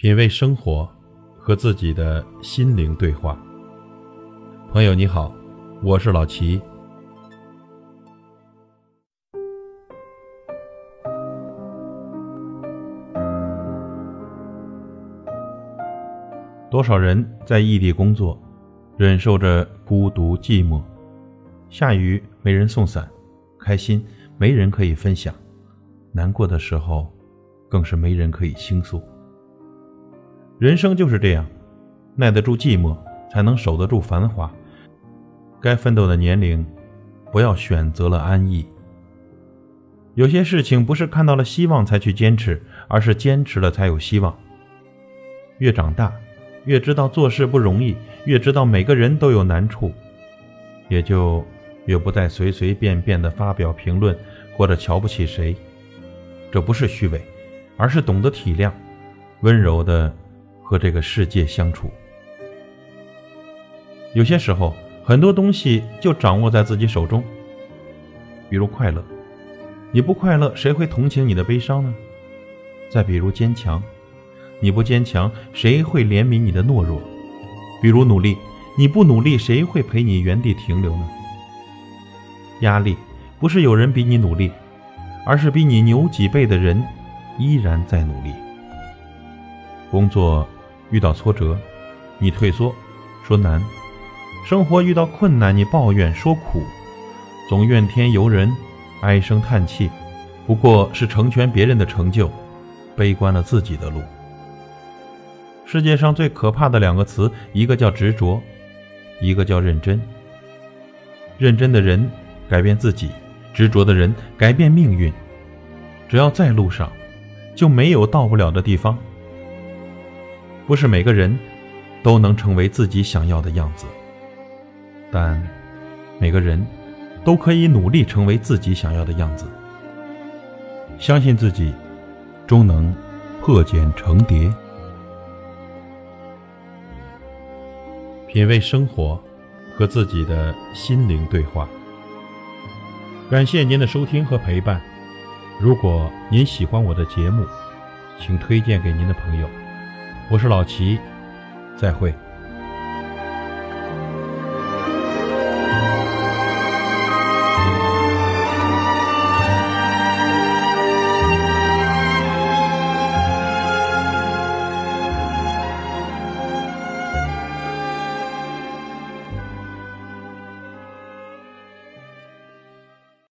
品味生活，和自己的心灵对话。朋友你好，我是老齐。多少人在异地工作，忍受着孤独寂寞，下雨没人送伞，开心没人可以分享，难过的时候更是没人可以倾诉。人生就是这样，耐得住寂寞，才能守得住繁华。该奋斗的年龄，不要选择了安逸。有些事情不是看到了希望才去坚持，而是坚持了才有希望。越长大。越知道做事不容易，越知道每个人都有难处，也就越不再随随便便的发表评论或者瞧不起谁。这不是虚伪，而是懂得体谅，温柔的和这个世界相处。有些时候，很多东西就掌握在自己手中，比如快乐，你不快乐，谁会同情你的悲伤呢？再比如坚强。你不坚强，谁会怜悯你的懦弱？比如努力，你不努力，谁会陪你原地停留呢？压力不是有人比你努力，而是比你牛几倍的人依然在努力。工作遇到挫折，你退缩说难；生活遇到困难，你抱怨说苦，总怨天尤人，唉声叹气，不过是成全别人的成就，悲观了自己的路。世界上最可怕的两个词，一个叫执着，一个叫认真。认真的人改变自己，执着的人改变命运。只要在路上，就没有到不了的地方。不是每个人都能成为自己想要的样子，但每个人都可以努力成为自己想要的样子。相信自己，终能破茧成蝶。品味生活，和自己的心灵对话。感谢您的收听和陪伴。如果您喜欢我的节目，请推荐给您的朋友。我是老齐，再会。